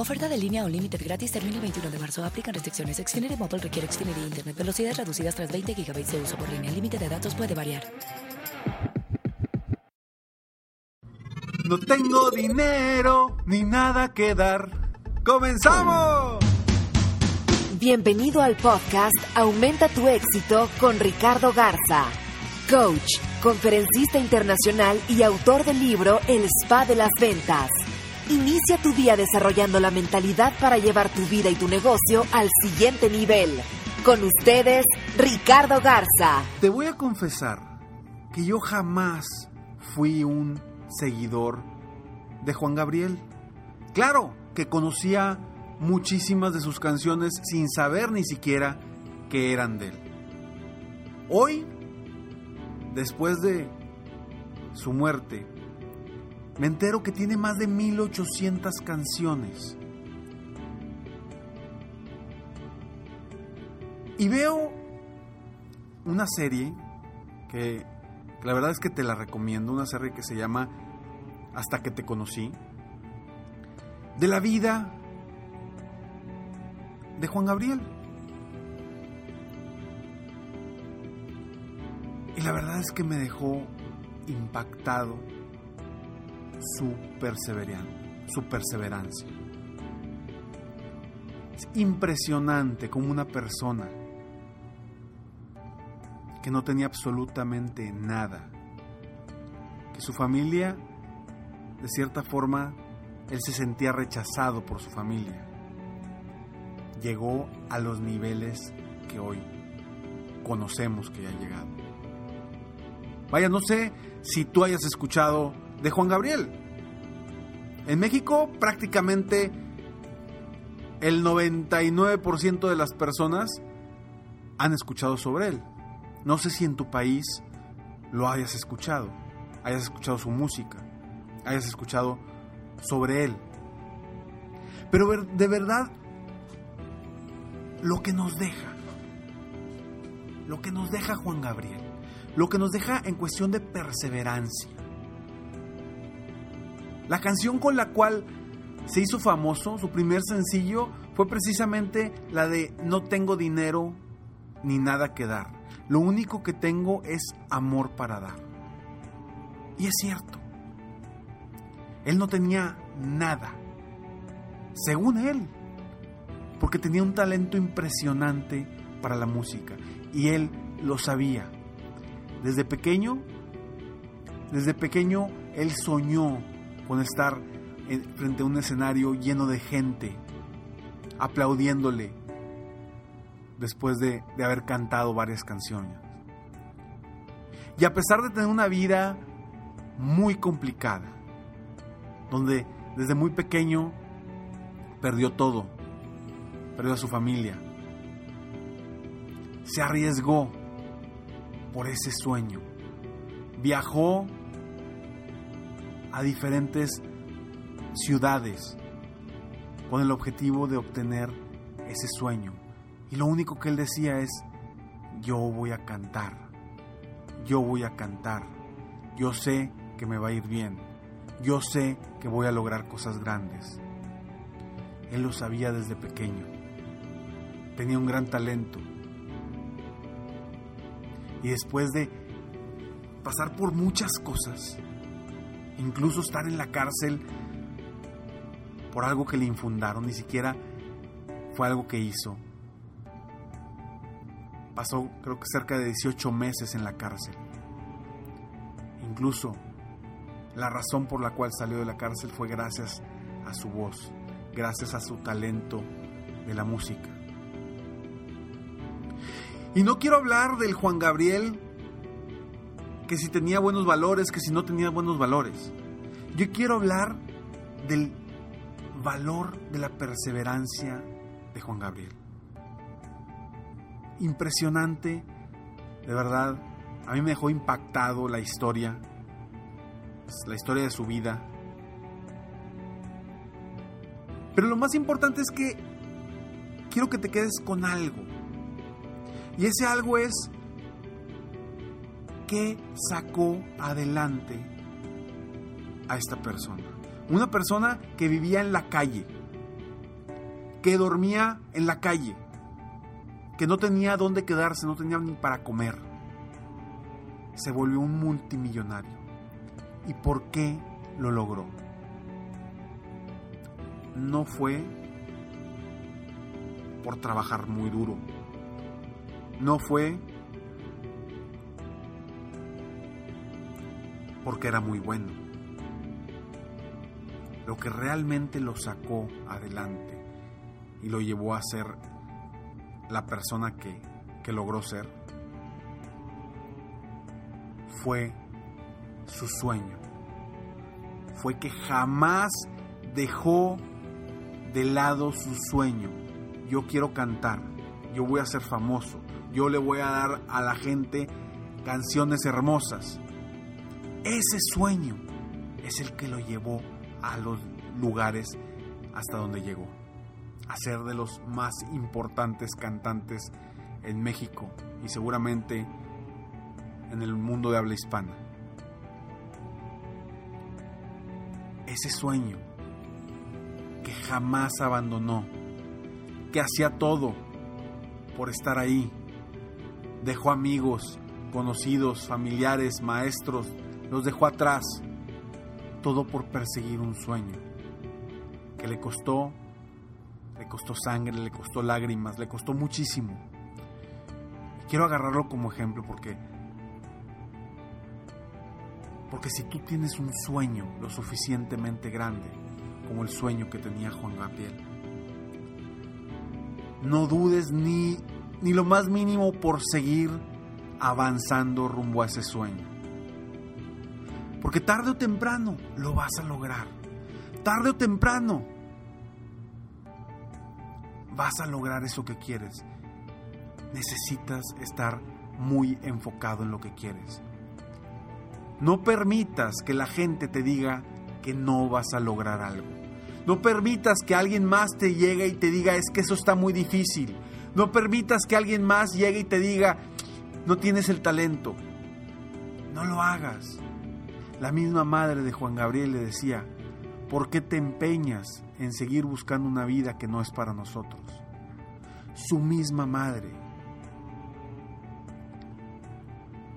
Oferta de línea o límite gratis termina el 21 de marzo. Aplican restricciones. Xfinity Mobile requiere Xfinity Internet. Velocidades reducidas tras 20 GB de uso por línea. El límite de datos puede variar. No tengo dinero ni nada que dar. ¡Comenzamos! Bienvenido al podcast Aumenta tu éxito con Ricardo Garza, coach, conferencista internacional y autor del libro El Spa de las Ventas. Inicia tu día desarrollando la mentalidad para llevar tu vida y tu negocio al siguiente nivel. Con ustedes, Ricardo Garza. Te voy a confesar que yo jamás fui un seguidor de Juan Gabriel. Claro que conocía muchísimas de sus canciones sin saber ni siquiera que eran de él. Hoy, después de su muerte, me entero que tiene más de 1800 canciones. Y veo una serie que la verdad es que te la recomiendo, una serie que se llama Hasta que te conocí, de la vida de Juan Gabriel. Y la verdad es que me dejó impactado su. Su perseverancia. Es impresionante como una persona que no tenía absolutamente nada, que su familia, de cierta forma, él se sentía rechazado por su familia. Llegó a los niveles que hoy conocemos que ha llegado. Vaya, no sé si tú hayas escuchado de Juan Gabriel. En México prácticamente el 99% de las personas han escuchado sobre él. No sé si en tu país lo hayas escuchado, hayas escuchado su música, hayas escuchado sobre él. Pero de verdad, lo que nos deja, lo que nos deja Juan Gabriel, lo que nos deja en cuestión de perseverancia. La canción con la cual se hizo famoso, su primer sencillo, fue precisamente la de No tengo dinero ni nada que dar. Lo único que tengo es amor para dar. Y es cierto. Él no tenía nada, según él, porque tenía un talento impresionante para la música y él lo sabía. Desde pequeño, desde pequeño él soñó con estar frente a un escenario lleno de gente, aplaudiéndole después de, de haber cantado varias canciones. Y a pesar de tener una vida muy complicada, donde desde muy pequeño perdió todo, perdió a su familia. Se arriesgó por ese sueño. Viajó a diferentes ciudades con el objetivo de obtener ese sueño. Y lo único que él decía es, yo voy a cantar, yo voy a cantar, yo sé que me va a ir bien yo sé que voy a lograr cosas grandes. Él lo sabía desde pequeño. Tenía un gran talento. Y después de pasar por muchas cosas, incluso estar en la cárcel por algo que le infundaron, ni siquiera fue algo que hizo. Pasó creo que cerca de 18 meses en la cárcel. Incluso la razón por la cual salió de la cárcel fue gracias a su voz, gracias a su talento de la música. Y no quiero hablar del Juan Gabriel que si tenía buenos valores, que si no tenía buenos valores. Yo quiero hablar del valor de la perseverancia de Juan Gabriel. Impresionante, de verdad. A mí me dejó impactado la historia, la historia de su vida. Pero lo más importante es que quiero que te quedes con algo. Y ese algo es que sacó adelante a esta persona. Una persona que vivía en la calle, que dormía en la calle, que no tenía dónde quedarse, no tenía ni para comer. Se volvió un multimillonario. ¿Y por qué lo logró? No fue por trabajar muy duro. No fue porque era muy bueno. Lo que realmente lo sacó adelante y lo llevó a ser la persona que, que logró ser fue su sueño. Fue que jamás dejó de lado su sueño. Yo quiero cantar, yo voy a ser famoso, yo le voy a dar a la gente canciones hermosas. Ese sueño es el que lo llevó a los lugares hasta donde llegó. A ser de los más importantes cantantes en México y seguramente en el mundo de habla hispana. Ese sueño que jamás abandonó, que hacía todo por estar ahí. Dejó amigos, conocidos, familiares, maestros, los dejó atrás. Todo por perseguir un sueño que le costó, le costó sangre, le costó lágrimas, le costó muchísimo. quiero agarrarlo como ejemplo porque porque si tú tienes un sueño lo suficientemente grande como el sueño que tenía Juan Gabriel, no dudes ni, ni lo más mínimo por seguir avanzando rumbo a ese sueño. Porque tarde o temprano lo vas a lograr. Tarde o temprano vas a lograr eso que quieres. Necesitas estar muy enfocado en lo que quieres. No permitas que la gente te diga que no vas a lograr algo. No permitas que alguien más te llegue y te diga es que eso está muy difícil. No permitas que alguien más llegue y te diga no tienes el talento. No lo hagas. La misma madre de Juan Gabriel le decía, ¿por qué te empeñas en seguir buscando una vida que no es para nosotros? Su misma madre.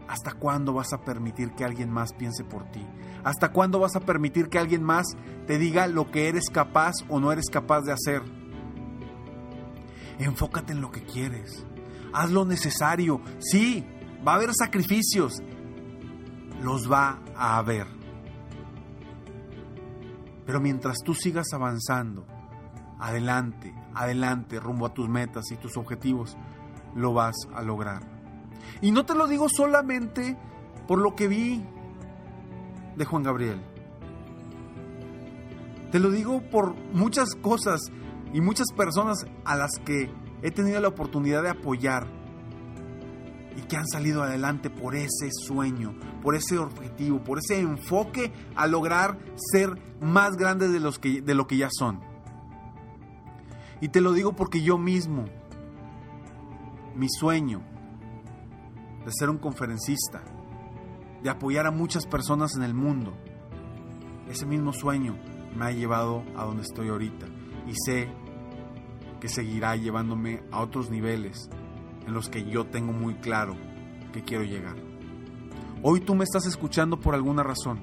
¿Hasta cuándo vas a permitir que alguien más piense por ti? ¿Hasta cuándo vas a permitir que alguien más te diga lo que eres capaz o no eres capaz de hacer? Enfócate en lo que quieres. Haz lo necesario. Sí, va a haber sacrificios los va a haber. Pero mientras tú sigas avanzando, adelante, adelante, rumbo a tus metas y tus objetivos, lo vas a lograr. Y no te lo digo solamente por lo que vi de Juan Gabriel. Te lo digo por muchas cosas y muchas personas a las que he tenido la oportunidad de apoyar y que han salido adelante por ese sueño, por ese objetivo, por ese enfoque a lograr ser más grandes de, los que, de lo que ya son. Y te lo digo porque yo mismo, mi sueño de ser un conferencista, de apoyar a muchas personas en el mundo, ese mismo sueño me ha llevado a donde estoy ahorita y sé que seguirá llevándome a otros niveles en los que yo tengo muy claro que quiero llegar. Hoy tú me estás escuchando por alguna razón,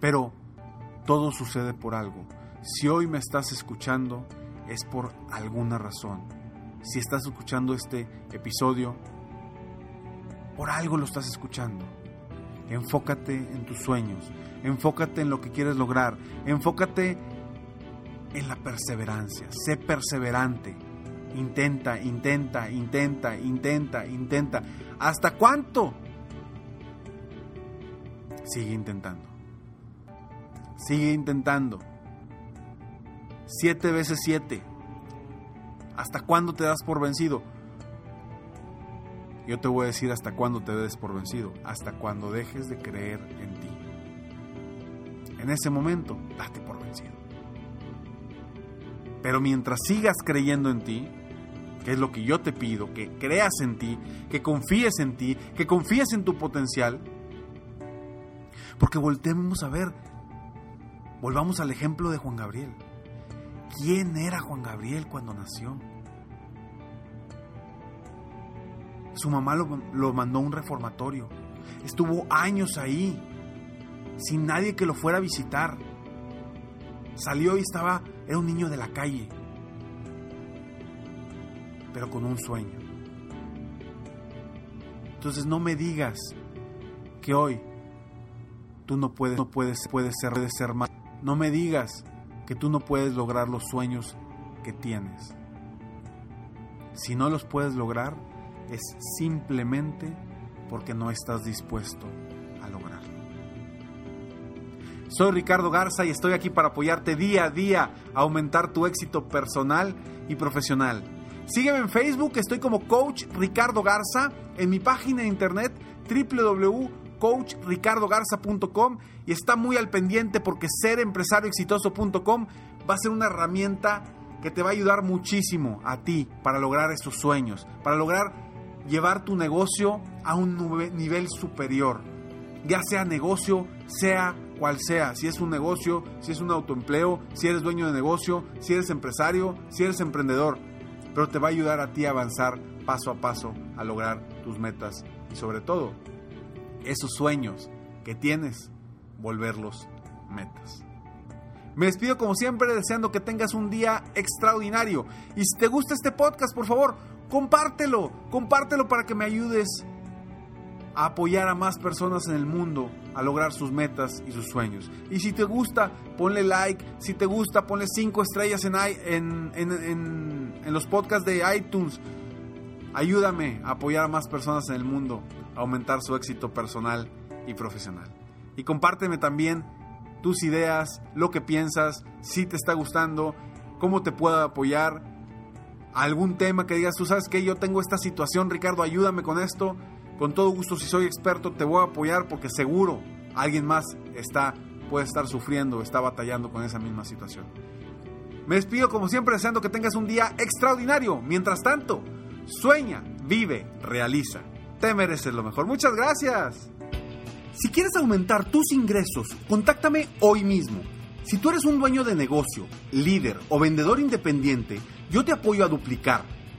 pero todo sucede por algo. Si hoy me estás escuchando es por alguna razón. Si estás escuchando este episodio Por algo lo estás escuchando. Enfócate en tus sueños, enfócate en lo que quieres lograr, enfócate en la perseverancia, sé perseverante. Intenta, intenta, intenta, intenta, intenta. ¿Hasta cuánto? Sigue intentando. Sigue intentando. Siete veces siete. ¿Hasta cuándo te das por vencido? Yo te voy a decir hasta cuándo te des por vencido. Hasta cuando dejes de creer en ti. En ese momento, date por vencido. Pero mientras sigas creyendo en ti, que es lo que yo te pido, que creas en ti, que confíes en ti, que confíes en tu potencial, porque voltemos a ver, volvamos al ejemplo de Juan Gabriel. ¿Quién era Juan Gabriel cuando nació? Su mamá lo, lo, mandó a un reformatorio. Estuvo años ahí, sin nadie que lo fuera a visitar. Salió y estaba, era un niño de la calle, pero con un sueño. Entonces no me digas que hoy tú no puedes, no puedes, puedes ser, puedes ser más. No me digas que tú no puedes lograr los sueños que tienes. Si no los puedes lograr, es simplemente porque no estás dispuesto a lograrlo. Soy Ricardo Garza y estoy aquí para apoyarte día a día a aumentar tu éxito personal y profesional. Sígueme en Facebook, estoy como Coach Ricardo Garza, en mi página de internet www.coachricardogarza.com y está muy al pendiente porque serempresarioexitoso.com va a ser una herramienta que te va a ayudar muchísimo a ti para lograr esos sueños, para lograr llevar tu negocio a un nivel superior. Ya sea negocio, sea cual sea, si es un negocio, si es un autoempleo, si eres dueño de negocio, si eres empresario, si eres emprendedor, pero te va a ayudar a ti a avanzar paso a paso a lograr tus metas y sobre todo esos sueños que tienes, volverlos metas. Me despido como siempre deseando que tengas un día extraordinario y si te gusta este podcast, por favor, compártelo, compártelo para que me ayudes a apoyar a más personas en el mundo a lograr sus metas y sus sueños. Y si te gusta, ponle like. Si te gusta, ponle 5 estrellas en, en, en, los podcasts de iTunes. Ayúdame a apoyar a más personas en el mundo a aumentar su éxito personal y profesional. Y compárteme también tus ideas, lo que piensas, si te está gustando, cómo te puedo apoyar. Algún tema que digas, tú sabes que yo tengo esta situación, Ricardo, ayúdame con esto con todo gusto, si soy experto, te voy a apoyar porque seguro alguien más está, puede estar sufriendo, está batallando con esa misma situación. Me despido como siempre deseando que tengas un día extraordinario. Mientras tanto, sueña, vive, realiza. Te mereces lo mejor. Muchas gracias. Si quieres aumentar tus ingresos, contáctame hoy mismo. Si tú eres un dueño de negocio, líder o vendedor independiente, yo te apoyo a duplicar